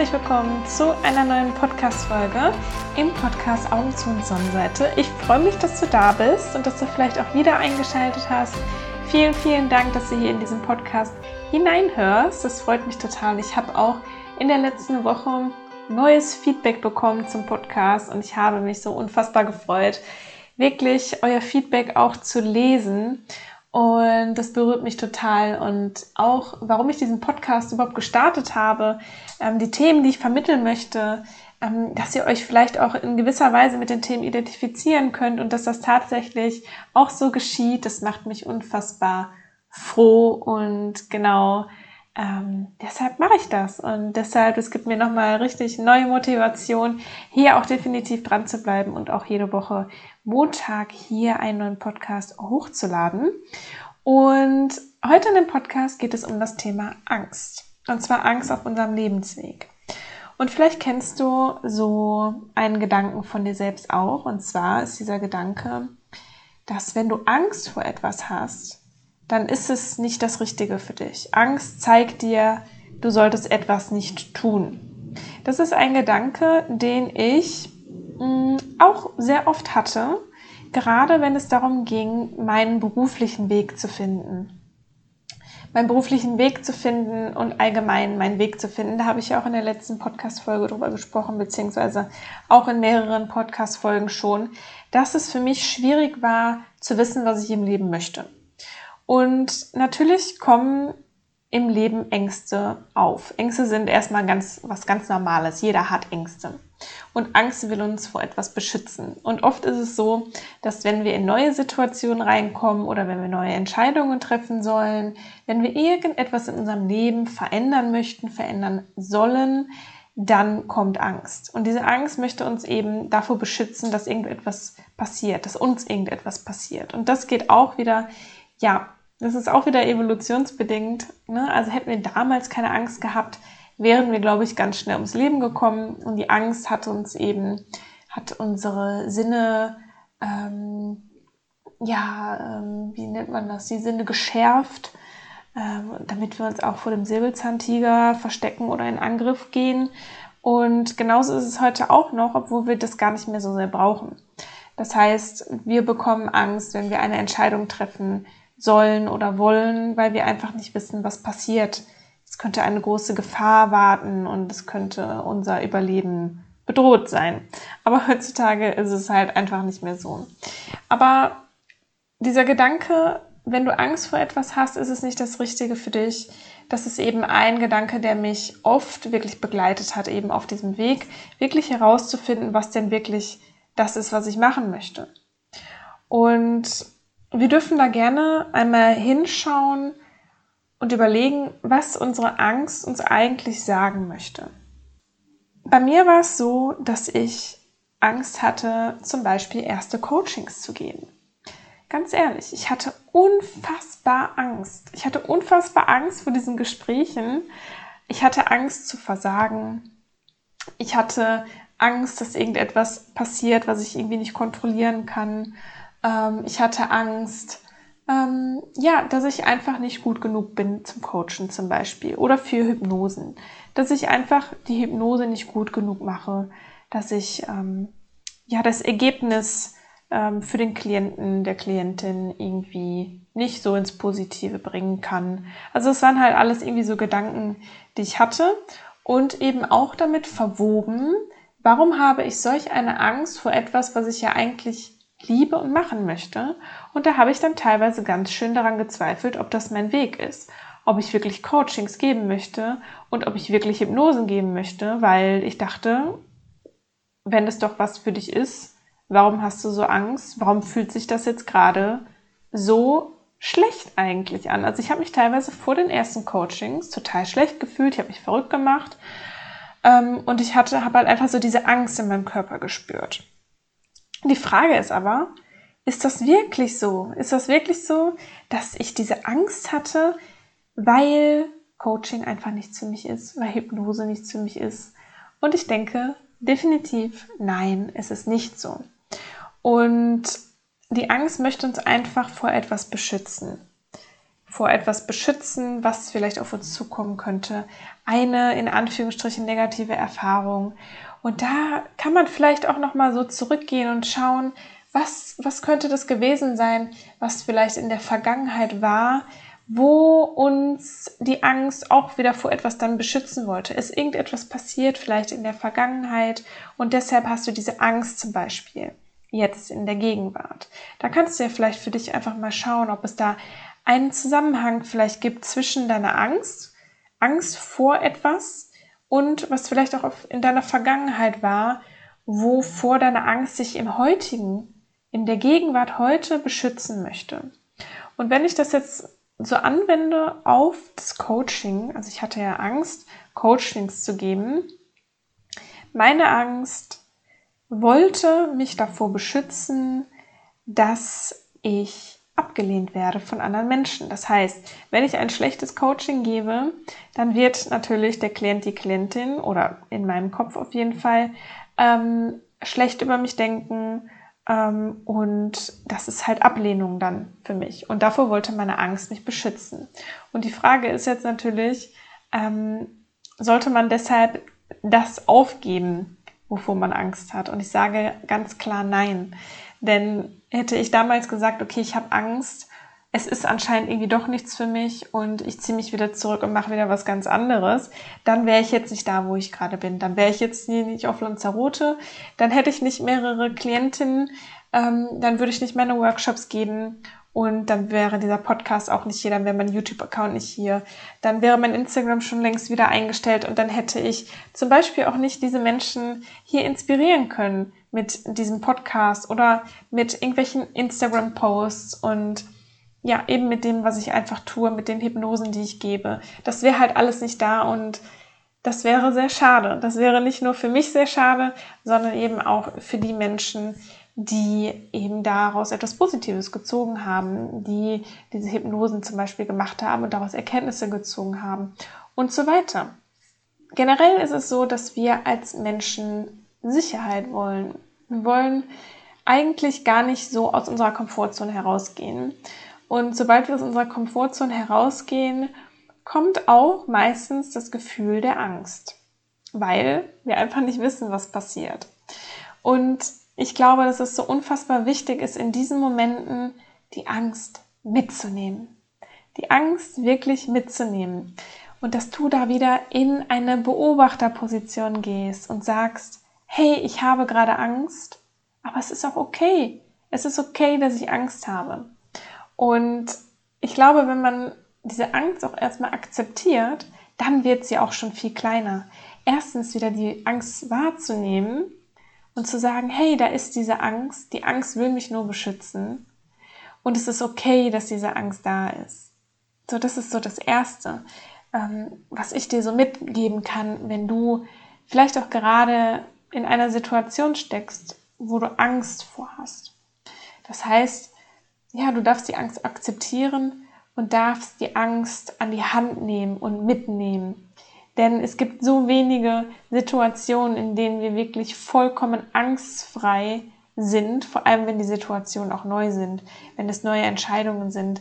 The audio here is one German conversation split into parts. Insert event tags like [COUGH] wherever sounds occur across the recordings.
herzlich willkommen zu einer neuen Podcast-Folge im Podcast Augen zu und Sonnenseite. Ich freue mich, dass du da bist und dass du vielleicht auch wieder eingeschaltet hast. Vielen, vielen Dank, dass du hier in diesen Podcast hineinhörst. Das freut mich total. Ich habe auch in der letzten Woche neues Feedback bekommen zum Podcast und ich habe mich so unfassbar gefreut, wirklich euer Feedback auch zu lesen. Und das berührt mich total. Und auch, warum ich diesen Podcast überhaupt gestartet habe, ähm, die Themen, die ich vermitteln möchte, ähm, dass ihr euch vielleicht auch in gewisser Weise mit den Themen identifizieren könnt und dass das tatsächlich auch so geschieht, das macht mich unfassbar froh und genau ähm, deshalb mache ich das und deshalb, es gibt mir nochmal richtig neue Motivation, hier auch definitiv dran zu bleiben und auch jede Woche Montag hier einen neuen Podcast hochzuladen. Und heute in dem Podcast geht es um das Thema Angst. Und zwar Angst auf unserem Lebensweg. Und vielleicht kennst du so einen Gedanken von dir selbst auch. Und zwar ist dieser Gedanke, dass wenn du Angst vor etwas hast, dann ist es nicht das Richtige für dich. Angst zeigt dir, du solltest etwas nicht tun. Das ist ein Gedanke, den ich auch sehr oft hatte, gerade wenn es darum ging, meinen beruflichen Weg zu finden. Meinen beruflichen Weg zu finden und allgemein meinen Weg zu finden. Da habe ich ja auch in der letzten Podcast-Folge drüber gesprochen, beziehungsweise auch in mehreren Podcast-Folgen schon, dass es für mich schwierig war, zu wissen, was ich im Leben möchte. Und natürlich kommen im Leben Ängste auf. Ängste sind erstmal ganz, was ganz Normales. Jeder hat Ängste. Und Angst will uns vor etwas beschützen. Und oft ist es so, dass wenn wir in neue Situationen reinkommen oder wenn wir neue Entscheidungen treffen sollen, wenn wir irgendetwas in unserem Leben verändern möchten, verändern sollen, dann kommt Angst. Und diese Angst möchte uns eben davor beschützen, dass irgendetwas passiert, dass uns irgendetwas passiert. Und das geht auch wieder, ja, das ist auch wieder evolutionsbedingt. Ne? Also hätten wir damals keine Angst gehabt, wären wir, glaube ich, ganz schnell ums Leben gekommen. Und die Angst hat uns eben, hat unsere Sinne, ähm, ja, ähm, wie nennt man das, die Sinne geschärft, ähm, damit wir uns auch vor dem Säbelzahntiger verstecken oder in Angriff gehen. Und genauso ist es heute auch noch, obwohl wir das gar nicht mehr so sehr brauchen. Das heißt, wir bekommen Angst, wenn wir eine Entscheidung treffen, sollen oder wollen, weil wir einfach nicht wissen, was passiert. Könnte eine große Gefahr warten und es könnte unser Überleben bedroht sein. Aber heutzutage ist es halt einfach nicht mehr so. Aber dieser Gedanke, wenn du Angst vor etwas hast, ist es nicht das Richtige für dich. Das ist eben ein Gedanke, der mich oft wirklich begleitet hat, eben auf diesem Weg, wirklich herauszufinden, was denn wirklich das ist, was ich machen möchte. Und wir dürfen da gerne einmal hinschauen und überlegen, was unsere Angst uns eigentlich sagen möchte. Bei mir war es so, dass ich Angst hatte, zum Beispiel erste Coachings zu geben. Ganz ehrlich, ich hatte unfassbar Angst. Ich hatte unfassbar Angst vor diesen Gesprächen. Ich hatte Angst zu versagen. Ich hatte Angst, dass irgendetwas passiert, was ich irgendwie nicht kontrollieren kann. Ähm, ich hatte Angst, ähm, ja, dass ich einfach nicht gut genug bin zum Coachen zum Beispiel oder für Hypnosen. Dass ich einfach die Hypnose nicht gut genug mache, dass ich ähm, ja das Ergebnis ähm, für den Klienten, der Klientin irgendwie nicht so ins Positive bringen kann. Also es waren halt alles irgendwie so Gedanken, die ich hatte und eben auch damit verwoben, warum habe ich solch eine Angst vor etwas, was ich ja eigentlich liebe und machen möchte. Und da habe ich dann teilweise ganz schön daran gezweifelt, ob das mein Weg ist. Ob ich wirklich Coachings geben möchte und ob ich wirklich Hypnosen geben möchte, weil ich dachte, wenn es doch was für dich ist, warum hast du so Angst? Warum fühlt sich das jetzt gerade so schlecht eigentlich an? Also ich habe mich teilweise vor den ersten Coachings total schlecht gefühlt, ich habe mich verrückt gemacht ähm, und ich hatte, habe halt einfach so diese Angst in meinem Körper gespürt. Die Frage ist aber, ist das wirklich so? Ist das wirklich so, dass ich diese Angst hatte, weil Coaching einfach nichts für mich ist, weil Hypnose nichts für mich ist? Und ich denke definitiv, nein, es ist nicht so. Und die Angst möchte uns einfach vor etwas beschützen. vor etwas beschützen, was vielleicht auf uns zukommen könnte. Eine in Anführungsstrichen negative Erfahrung. Und da kann man vielleicht auch noch mal so zurückgehen und schauen, was was könnte das gewesen sein, was vielleicht in der Vergangenheit war, wo uns die Angst auch wieder vor etwas dann beschützen wollte. Ist irgendetwas passiert, vielleicht in der Vergangenheit und deshalb hast du diese Angst zum Beispiel jetzt in der Gegenwart. Da kannst du ja vielleicht für dich einfach mal schauen, ob es da einen Zusammenhang vielleicht gibt zwischen deiner Angst, Angst vor etwas und was vielleicht auch in deiner Vergangenheit war, wovor deine Angst sich im heutigen, in der Gegenwart heute beschützen möchte. Und wenn ich das jetzt so anwende auf das Coaching, also ich hatte ja Angst, Coachings zu geben, meine Angst wollte mich davor beschützen, dass ich abgelehnt werde von anderen Menschen. Das heißt, wenn ich ein schlechtes Coaching gebe, dann wird natürlich der Klient, die Klientin oder in meinem Kopf auf jeden Fall ähm, schlecht über mich denken ähm, und das ist halt Ablehnung dann für mich. Und davor wollte meine Angst mich beschützen. Und die Frage ist jetzt natürlich, ähm, sollte man deshalb das aufgeben, wovor man Angst hat? Und ich sage ganz klar nein. Denn hätte ich damals gesagt, okay, ich habe Angst, es ist anscheinend irgendwie doch nichts für mich und ich ziehe mich wieder zurück und mache wieder was ganz anderes, dann wäre ich jetzt nicht da, wo ich gerade bin. Dann wäre ich jetzt nicht auf Lanzarote, dann hätte ich nicht mehrere Klientinnen, ähm, dann würde ich nicht meine Workshops geben und dann wäre dieser Podcast auch nicht hier, dann wäre mein YouTube-Account nicht hier, dann wäre mein Instagram schon längst wieder eingestellt und dann hätte ich zum Beispiel auch nicht diese Menschen hier inspirieren können mit diesem Podcast oder mit irgendwelchen Instagram-Posts und ja, eben mit dem, was ich einfach tue, mit den Hypnosen, die ich gebe. Das wäre halt alles nicht da und das wäre sehr schade. Das wäre nicht nur für mich sehr schade, sondern eben auch für die Menschen, die eben daraus etwas Positives gezogen haben, die diese Hypnosen zum Beispiel gemacht haben und daraus Erkenntnisse gezogen haben und so weiter. Generell ist es so, dass wir als Menschen Sicherheit wollen. Wir wollen eigentlich gar nicht so aus unserer Komfortzone herausgehen. Und sobald wir aus unserer Komfortzone herausgehen, kommt auch meistens das Gefühl der Angst, weil wir einfach nicht wissen, was passiert. Und ich glaube, dass es so unfassbar wichtig ist, in diesen Momenten die Angst mitzunehmen. Die Angst wirklich mitzunehmen. Und dass du da wieder in eine Beobachterposition gehst und sagst, hey, ich habe gerade Angst, aber es ist auch okay. Es ist okay, dass ich Angst habe. Und ich glaube, wenn man diese Angst auch erstmal akzeptiert, dann wird sie auch schon viel kleiner. Erstens wieder die Angst wahrzunehmen und zu sagen, hey, da ist diese Angst, die Angst will mich nur beschützen und es ist okay, dass diese Angst da ist. So, das ist so das Erste, ähm, was ich dir so mitgeben kann, wenn du vielleicht auch gerade in einer Situation steckst, wo du Angst vorhast. Das heißt, ja, du darfst die Angst akzeptieren und darfst die Angst an die Hand nehmen und mitnehmen. Denn es gibt so wenige Situationen, in denen wir wirklich vollkommen angstfrei sind, vor allem wenn die Situationen auch neu sind, wenn es neue Entscheidungen sind,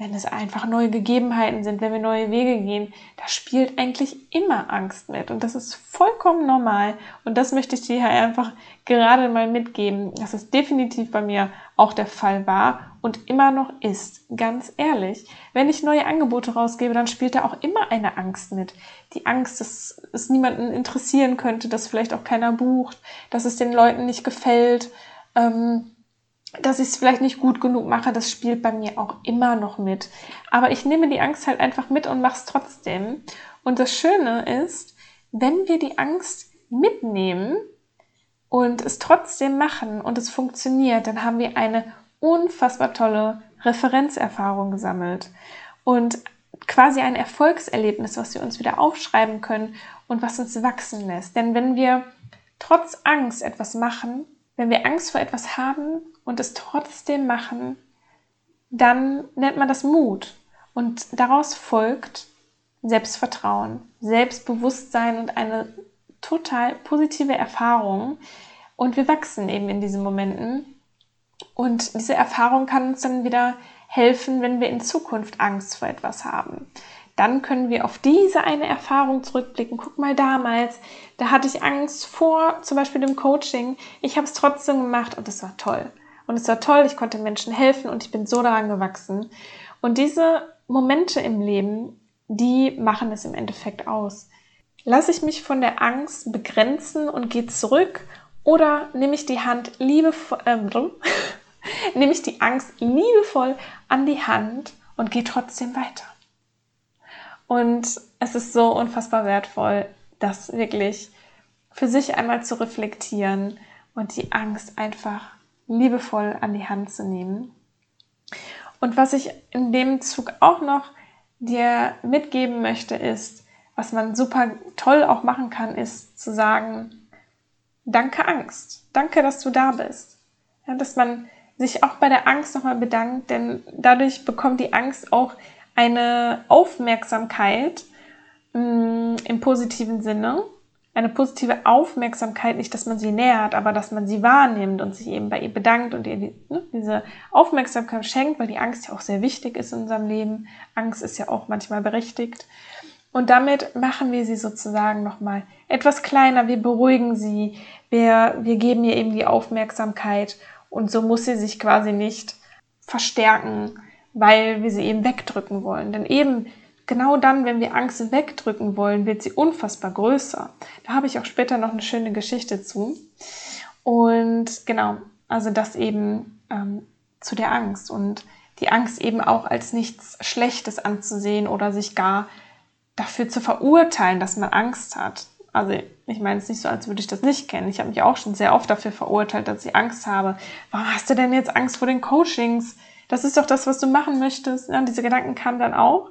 wenn es einfach neue Gegebenheiten sind, wenn wir neue Wege gehen, da spielt eigentlich immer Angst mit. Und das ist vollkommen normal. Und das möchte ich dir einfach gerade mal mitgeben, dass es definitiv bei mir auch der Fall war und immer noch ist. Ganz ehrlich. Wenn ich neue Angebote rausgebe, dann spielt da auch immer eine Angst mit. Die Angst, dass es niemanden interessieren könnte, dass vielleicht auch keiner bucht, dass es den Leuten nicht gefällt. Ähm, dass ich es vielleicht nicht gut genug mache, das spielt bei mir auch immer noch mit. Aber ich nehme die Angst halt einfach mit und mache es trotzdem. Und das Schöne ist, wenn wir die Angst mitnehmen und es trotzdem machen und es funktioniert, dann haben wir eine unfassbar tolle Referenzerfahrung gesammelt und quasi ein Erfolgserlebnis, was wir uns wieder aufschreiben können und was uns wachsen lässt. Denn wenn wir trotz Angst etwas machen, wenn wir Angst vor etwas haben und es trotzdem machen, dann nennt man das Mut. Und daraus folgt Selbstvertrauen, Selbstbewusstsein und eine total positive Erfahrung. Und wir wachsen eben in diesen Momenten. Und diese Erfahrung kann uns dann wieder helfen, wenn wir in Zukunft Angst vor etwas haben. Dann können wir auf diese eine Erfahrung zurückblicken. Guck mal damals, da hatte ich Angst vor zum Beispiel dem Coaching. Ich habe es trotzdem gemacht und es war toll. Und es war toll, ich konnte Menschen helfen und ich bin so daran gewachsen. Und diese Momente im Leben, die machen es im Endeffekt aus. Lasse ich mich von der Angst begrenzen und gehe zurück oder nehme ich die Hand liebevoll, äh, [LAUGHS] nehme ich die Angst liebevoll an die Hand und gehe trotzdem weiter. Und es ist so unfassbar wertvoll, das wirklich für sich einmal zu reflektieren und die Angst einfach liebevoll an die Hand zu nehmen. Und was ich in dem Zug auch noch dir mitgeben möchte, ist, was man super toll auch machen kann, ist zu sagen, danke Angst, danke, dass du da bist. Ja, dass man sich auch bei der Angst nochmal bedankt, denn dadurch bekommt die Angst auch eine Aufmerksamkeit mh, mm, im positiven Sinne eine positive Aufmerksamkeit, nicht, dass man sie nähert, aber dass man sie wahrnimmt und sich eben bei ihr bedankt und ihr die, ne, diese Aufmerksamkeit schenkt, weil die Angst ja auch sehr wichtig ist in unserem Leben. Angst ist ja auch manchmal berechtigt. Und damit machen wir sie sozusagen nochmal etwas kleiner. Wir beruhigen sie. Wir, wir geben ihr eben die Aufmerksamkeit. Und so muss sie sich quasi nicht verstärken, weil wir sie eben wegdrücken wollen. Denn eben genau dann, wenn wir Angst wegdrücken wollen, wird sie unfassbar größer. Da habe ich auch später noch eine schöne Geschichte zu. Und genau, also das eben ähm, zu der Angst und die Angst eben auch als nichts Schlechtes anzusehen oder sich gar dafür zu verurteilen, dass man Angst hat. Also ich meine es nicht so, als würde ich das nicht kennen. Ich habe mich auch schon sehr oft dafür verurteilt, dass ich Angst habe. Warum hast du denn jetzt Angst vor den Coachings? Das ist doch das, was du machen möchtest. Ja, diese Gedanken kamen dann auch.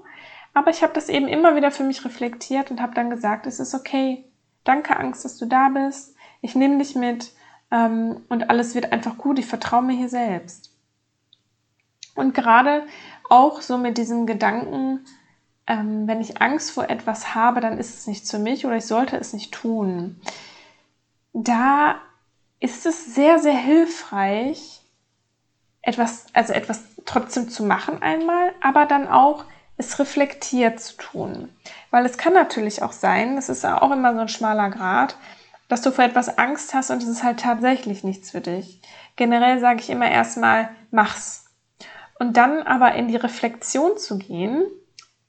Aber ich habe das eben immer wieder für mich reflektiert und habe dann gesagt, es ist okay. Danke, Angst, dass du da bist. Ich nehme dich mit ähm, und alles wird einfach gut. Ich vertraue mir hier selbst. Und gerade auch so mit diesem Gedanken, ähm, wenn ich Angst vor etwas habe, dann ist es nicht für mich oder ich sollte es nicht tun. Da ist es sehr, sehr hilfreich, etwas, also etwas trotzdem zu machen einmal, aber dann auch es reflektiert zu tun. Weil es kann natürlich auch sein, das ist auch immer so ein schmaler Grad, dass du vor etwas Angst hast und es ist halt tatsächlich nichts für dich. Generell sage ich immer erstmal, mach's. Und dann aber in die Reflexion zu gehen,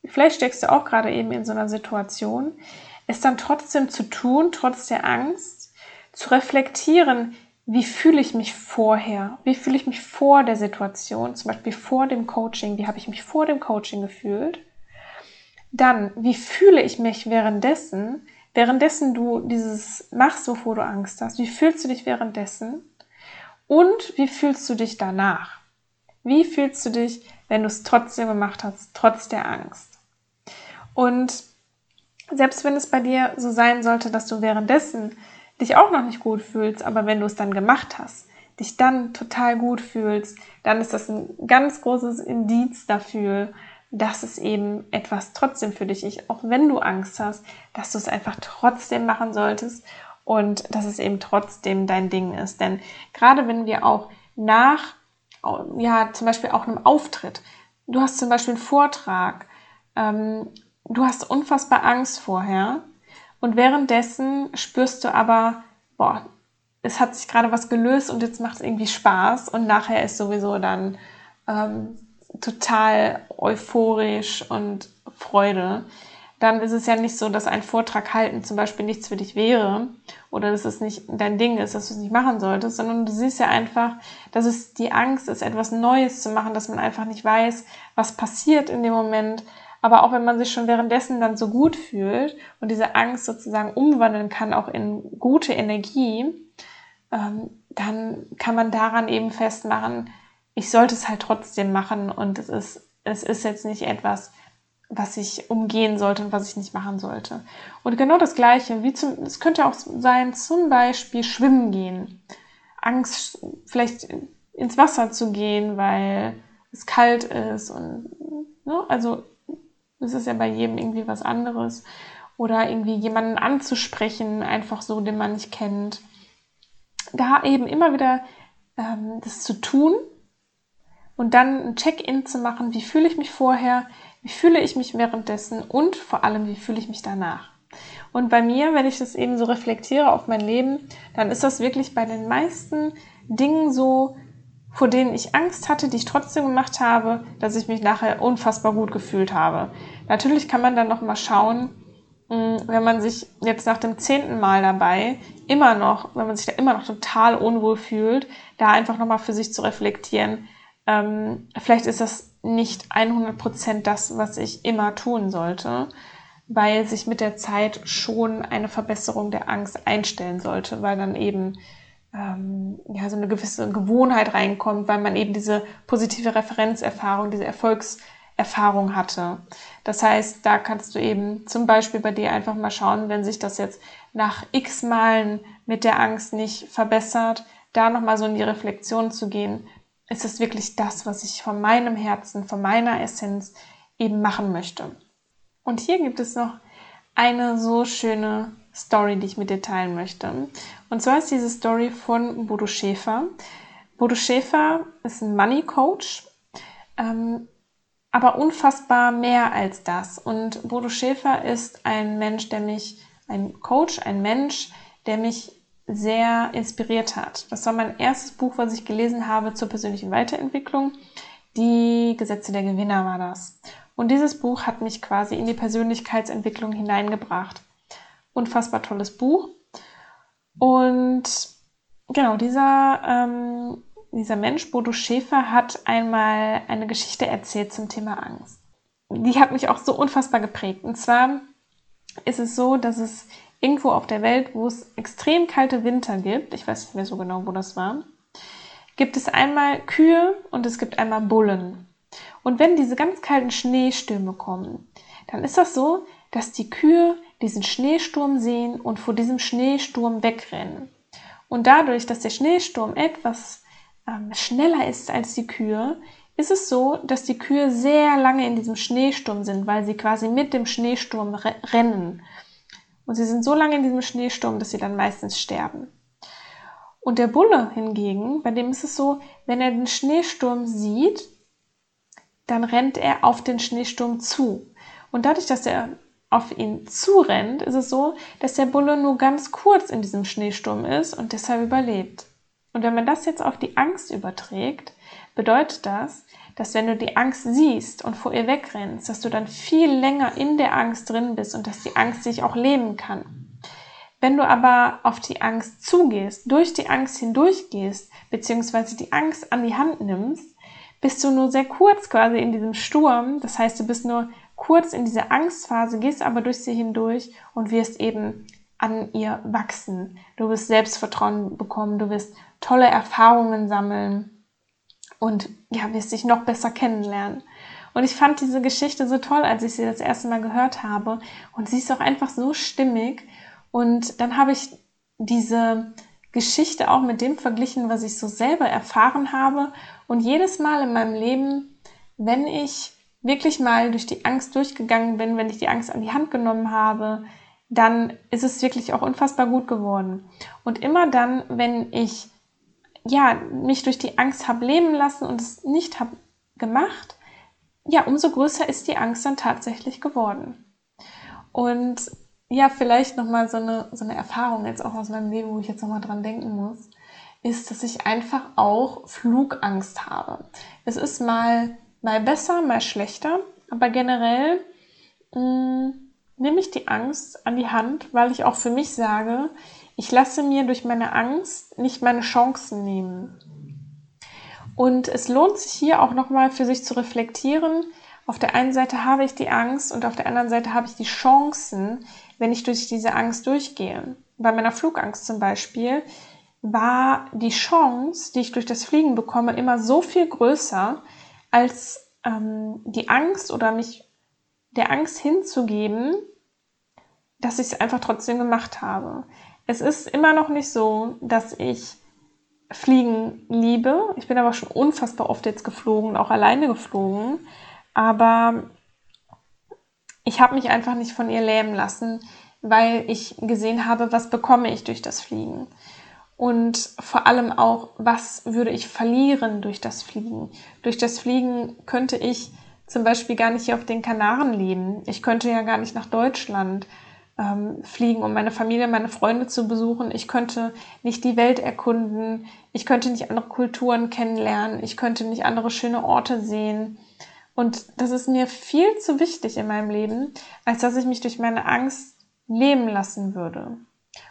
vielleicht steckst du auch gerade eben in so einer Situation, es dann trotzdem zu tun, trotz der Angst, zu reflektieren, wie fühle ich mich vorher? Wie fühle ich mich vor der Situation? Zum Beispiel vor dem Coaching. Wie habe ich mich vor dem Coaching gefühlt? Dann, wie fühle ich mich währenddessen? Währenddessen du dieses machst, wovor du Angst hast. Wie fühlst du dich währenddessen? Und wie fühlst du dich danach? Wie fühlst du dich, wenn du es trotzdem gemacht hast, trotz der Angst? Und selbst wenn es bei dir so sein sollte, dass du währenddessen dich auch noch nicht gut fühlst, aber wenn du es dann gemacht hast, dich dann total gut fühlst, dann ist das ein ganz großes Indiz dafür, dass es eben etwas trotzdem für dich ist, auch wenn du Angst hast, dass du es einfach trotzdem machen solltest und dass es eben trotzdem dein Ding ist. Denn gerade wenn wir auch nach, ja, zum Beispiel auch einem Auftritt, du hast zum Beispiel einen Vortrag, ähm, du hast unfassbar Angst vorher, und währenddessen spürst du aber, boah, es hat sich gerade was gelöst und jetzt macht es irgendwie Spaß und nachher ist sowieso dann ähm, total euphorisch und Freude. Dann ist es ja nicht so, dass ein Vortrag halten zum Beispiel nichts für dich wäre oder dass es nicht dein Ding ist, dass du es nicht machen solltest, sondern du siehst ja einfach, dass es die Angst ist, etwas Neues zu machen, dass man einfach nicht weiß, was passiert in dem Moment, aber auch wenn man sich schon währenddessen dann so gut fühlt und diese Angst sozusagen umwandeln kann, auch in gute Energie, ähm, dann kann man daran eben festmachen, ich sollte es halt trotzdem machen und es ist, es ist jetzt nicht etwas, was ich umgehen sollte und was ich nicht machen sollte. Und genau das Gleiche, wie zum, es könnte auch sein, zum Beispiel schwimmen gehen. Angst, vielleicht ins Wasser zu gehen, weil es kalt ist und, ne, also das ist ja bei jedem irgendwie was anderes. Oder irgendwie jemanden anzusprechen, einfach so, den man nicht kennt. Da eben immer wieder ähm, das zu tun und dann ein Check-in zu machen, wie fühle ich mich vorher, wie fühle ich mich währenddessen und vor allem, wie fühle ich mich danach. Und bei mir, wenn ich das eben so reflektiere auf mein Leben, dann ist das wirklich bei den meisten Dingen so, vor denen ich Angst hatte, die ich trotzdem gemacht habe, dass ich mich nachher unfassbar gut gefühlt habe. Natürlich kann man dann noch mal schauen, hm, wenn man sich jetzt nach dem zehnten Mal dabei immer noch, wenn man sich da immer noch total unwohl fühlt, da einfach noch mal für sich zu reflektieren. Ähm, vielleicht ist das nicht 100% das, was ich immer tun sollte, weil sich mit der Zeit schon eine Verbesserung der Angst einstellen sollte, weil dann eben ähm, ja, so eine gewisse Gewohnheit reinkommt, weil man eben diese positive Referenzerfahrung, diese Erfolgserfahrung hatte. Das heißt, da kannst du eben zum Beispiel bei dir einfach mal schauen, wenn sich das jetzt nach x Malen mit der Angst nicht verbessert, da nochmal so in die Reflexion zu gehen. Ist es wirklich das, was ich von meinem Herzen, von meiner Essenz eben machen möchte? Und hier gibt es noch eine so schöne Story, die ich mit dir teilen möchte. Und zwar ist diese Story von Bodo Schäfer. Bodo Schäfer ist ein Money Coach, ähm, aber unfassbar mehr als das. Und Bodo Schäfer ist ein Mensch, der mich, ein Coach, ein Mensch, der mich sehr inspiriert hat. Das war mein erstes Buch, was ich gelesen habe zur persönlichen Weiterentwicklung. Die Gesetze der Gewinner war das. Und dieses Buch hat mich quasi in die Persönlichkeitsentwicklung hineingebracht. Unfassbar tolles Buch. Und genau, dieser, ähm, dieser Mensch, Bodo Schäfer, hat einmal eine Geschichte erzählt zum Thema Angst. Die hat mich auch so unfassbar geprägt. Und zwar ist es so, dass es irgendwo auf der Welt, wo es extrem kalte Winter gibt, ich weiß nicht mehr so genau, wo das war, gibt es einmal Kühe und es gibt einmal Bullen. Und wenn diese ganz kalten Schneestürme kommen, dann ist das so, dass die Kühe diesen Schneesturm sehen und vor diesem Schneesturm wegrennen. Und dadurch, dass der Schneesturm etwas ähm, schneller ist als die Kühe, ist es so, dass die Kühe sehr lange in diesem Schneesturm sind, weil sie quasi mit dem Schneesturm re rennen. Und sie sind so lange in diesem Schneesturm, dass sie dann meistens sterben. Und der Bulle hingegen, bei dem ist es so, wenn er den Schneesturm sieht, dann rennt er auf den Schneesturm zu. Und dadurch, dass er auf ihn zurennt, ist es so, dass der Bulle nur ganz kurz in diesem Schneesturm ist und deshalb überlebt. Und wenn man das jetzt auf die Angst überträgt, bedeutet das, dass wenn du die Angst siehst und vor ihr wegrennst, dass du dann viel länger in der Angst drin bist und dass die Angst sich auch leben kann. Wenn du aber auf die Angst zugehst, durch die Angst hindurchgehst, beziehungsweise die Angst an die Hand nimmst, bist du nur sehr kurz quasi in diesem Sturm. Das heißt, du bist nur kurz in diese Angstphase, gehst aber durch sie hindurch und wirst eben an ihr wachsen. Du wirst Selbstvertrauen bekommen, du wirst tolle Erfahrungen sammeln und ja, wirst dich noch besser kennenlernen. Und ich fand diese Geschichte so toll, als ich sie das erste Mal gehört habe. Und sie ist auch einfach so stimmig. Und dann habe ich diese Geschichte auch mit dem verglichen, was ich so selber erfahren habe. Und jedes Mal in meinem Leben, wenn ich wirklich mal durch die Angst durchgegangen bin, wenn ich die Angst an die Hand genommen habe, dann ist es wirklich auch unfassbar gut geworden. Und immer dann, wenn ich ja mich durch die Angst habe leben lassen und es nicht habe gemacht, ja, umso größer ist die Angst dann tatsächlich geworden. Und ja, vielleicht nochmal so eine, so eine Erfahrung jetzt auch aus meinem Leben, wo ich jetzt nochmal dran denken muss, ist, dass ich einfach auch Flugangst habe. Es ist mal Mal besser, mal schlechter. Aber generell mh, mm, nehme ich die Angst an die Hand, weil ich auch für mich sage, ich lasse mir durch meine Angst nicht meine Chancen nehmen. Und es lohnt sich hier auch nochmal für sich zu reflektieren. Auf der einen Seite habe ich die Angst und auf der anderen Seite habe ich die Chancen, wenn ich durch diese Angst durchgehe. Bei meiner Flugangst zum Beispiel war die Chance, die ich durch das Fliegen bekomme, immer so viel größer, als ähm, die Angst oder mich der Angst hinzugeben, dass ich es einfach trotzdem gemacht habe. Es ist immer noch nicht so, dass ich Fliegen liebe. Ich bin aber schon unfassbar oft jetzt geflogen, auch alleine geflogen. Aber ich habe mich einfach nicht von ihr lähmen lassen, weil ich gesehen habe, was bekomme ich durch das Fliegen. Und vor allem auch, was würde ich verlieren durch das Fliegen? Durch das Fliegen könnte ich zum Beispiel gar nicht hier auf den Kanaren leben. Ich könnte ja gar nicht nach Deutschland ähm, fliegen, um meine Familie, meine Freunde zu besuchen. Ich könnte nicht die Welt erkunden. Ich könnte nicht andere Kulturen kennenlernen. Ich könnte nicht andere schöne Orte sehen. Und das ist mir viel zu wichtig in meinem Leben, als dass ich mich durch meine Angst leben lassen würde.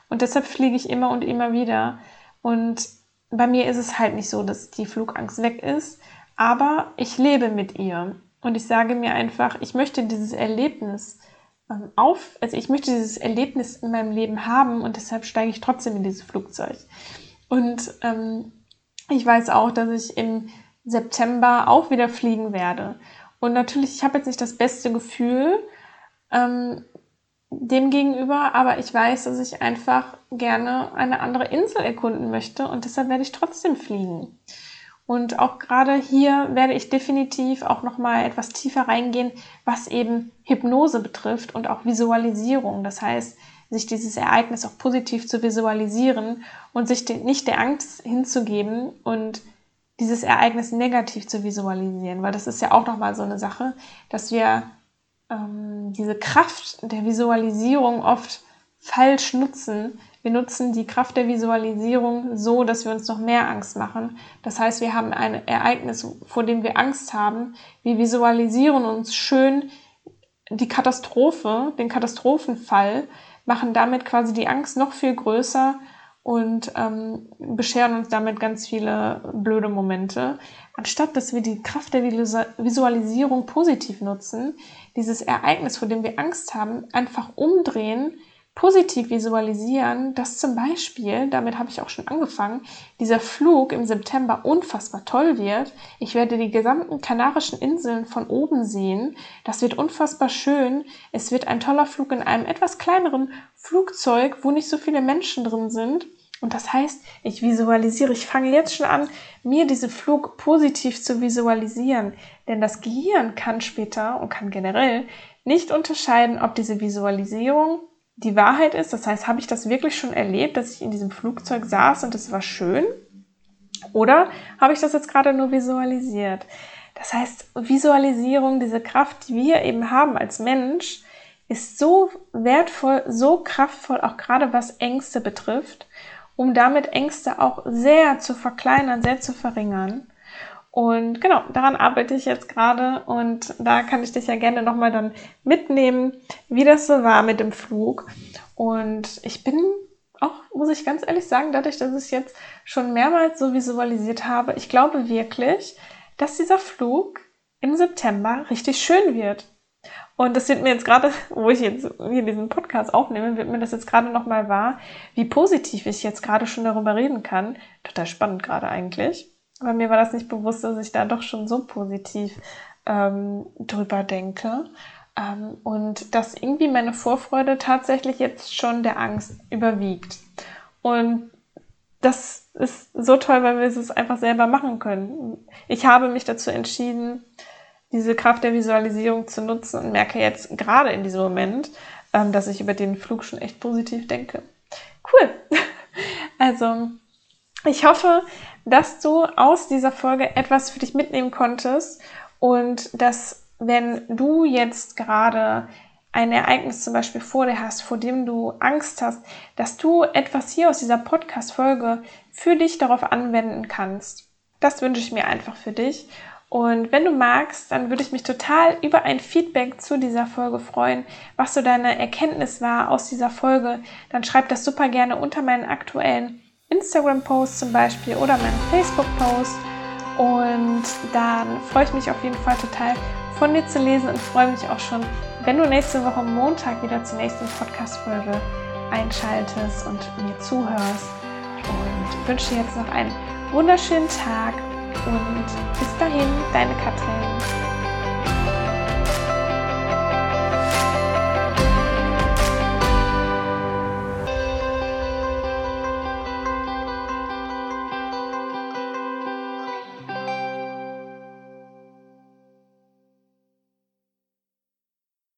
Und deshalb fliege ich immer und immer wieder. Und bei mir ist es halt nicht so, dass die Flugangst weg ist, aber ich lebe mit ihr. Und ich sage mir einfach, ich möchte dieses Erlebnis ähm, auf, also ich möchte dieses Erlebnis in meinem Leben haben und deshalb steige ich trotzdem in dieses Flugzeug. Und ähm, ich weiß auch, dass ich im September auch wieder fliegen werde. Und natürlich, ich habe jetzt nicht das beste Gefühl ähm, dem gegenüber, aber ich weiß, dass ich einfach gerne eine andere Insel erkunden möchte und deshalb werde ich trotzdem fliegen. Und auch gerade hier werde ich definitiv auch noch mal etwas tiefer reingehen, was eben Hypnose betrifft und auch Visualisierung. Das heißt, sich dieses Ereignis auch positiv zu visualisieren und sich nicht der Angst hinzugeben und dieses Ereignis negativ zu visualisieren, weil das ist ja auch noch mal so eine Sache, dass wir ähm, diese Kraft der Visualisierung oft falsch nutzen, wir nutzen die Kraft der Visualisierung so, dass wir uns noch mehr Angst machen. Das heißt, wir haben ein Ereignis, vor dem wir Angst haben. Wir visualisieren uns schön die Katastrophe, den Katastrophenfall, machen damit quasi die Angst noch viel größer und ähm, bescheren uns damit ganz viele blöde Momente. Anstatt dass wir die Kraft der Visualisierung positiv nutzen, dieses Ereignis, vor dem wir Angst haben, einfach umdrehen positiv visualisieren, dass zum Beispiel, damit habe ich auch schon angefangen, dieser Flug im September unfassbar toll wird. Ich werde die gesamten Kanarischen Inseln von oben sehen. Das wird unfassbar schön. Es wird ein toller Flug in einem etwas kleineren Flugzeug, wo nicht so viele Menschen drin sind. Und das heißt, ich visualisiere, ich fange jetzt schon an, mir diesen Flug positiv zu visualisieren. Denn das Gehirn kann später und kann generell nicht unterscheiden, ob diese Visualisierung die Wahrheit ist. Das heißt, habe ich das wirklich schon erlebt, dass ich in diesem Flugzeug saß und es war schön? Oder habe ich das jetzt gerade nur visualisiert? Das heißt, Visualisierung, diese Kraft, die wir eben haben als Mensch, ist so wertvoll, so kraftvoll, auch gerade was Ängste betrifft, um damit Ängste auch sehr zu verkleinern, sehr zu verringern. Und genau, daran arbeite ich jetzt gerade und da kann ich dich ja gerne nochmal dann mitnehmen, wie das so war mit dem Flug. Und ich bin auch, muss ich ganz ehrlich sagen, dadurch, dass ich es jetzt schon mehrmals so visualisiert habe, ich glaube wirklich, dass dieser Flug im September richtig schön wird. Und das wird mir jetzt gerade, wo ich jetzt hier diesen Podcast aufnehme, wird mir das jetzt gerade nochmal wahr, wie positiv ich jetzt gerade schon darüber reden kann. Total spannend gerade eigentlich. Aber mir war das nicht bewusst, dass ich da doch schon so positiv ähm, drüber denke. Ähm, und dass irgendwie meine Vorfreude tatsächlich jetzt schon der Angst überwiegt. Und das ist so toll, weil wir es einfach selber machen können. Ich habe mich dazu entschieden, diese Kraft der Visualisierung zu nutzen und merke jetzt gerade in diesem Moment, ähm, dass ich über den Flug schon echt positiv denke. Cool. [LAUGHS] Also, ich hoffe, dass du aus dieser Folge etwas für dich mitnehmen konntest und dass, wenn du jetzt gerade ein Ereignis zum Beispiel vor dir hast, vor dem du Angst hast, dass du etwas hier aus dieser Podcast-Folge für dich darauf anwenden kannst. Das wünsche ich mir einfach für dich. Und wenn du magst, dann würde ich mich total über ein Feedback zu dieser Folge freuen, was so deine Erkenntnis war aus dieser Folge. Dann schreib das super gerne unter meinen aktuellen Instagram-Post zum Beispiel oder meinen Facebook-Post. Und dann freue ich mich auf jeden Fall total von dir zu lesen und freue mich auch schon, wenn du nächste Woche Montag wieder zur nächsten Podcast-Folge einschaltest und mir zuhörst. Und wünsche dir jetzt noch einen wunderschönen Tag und bis dahin, deine Katrin.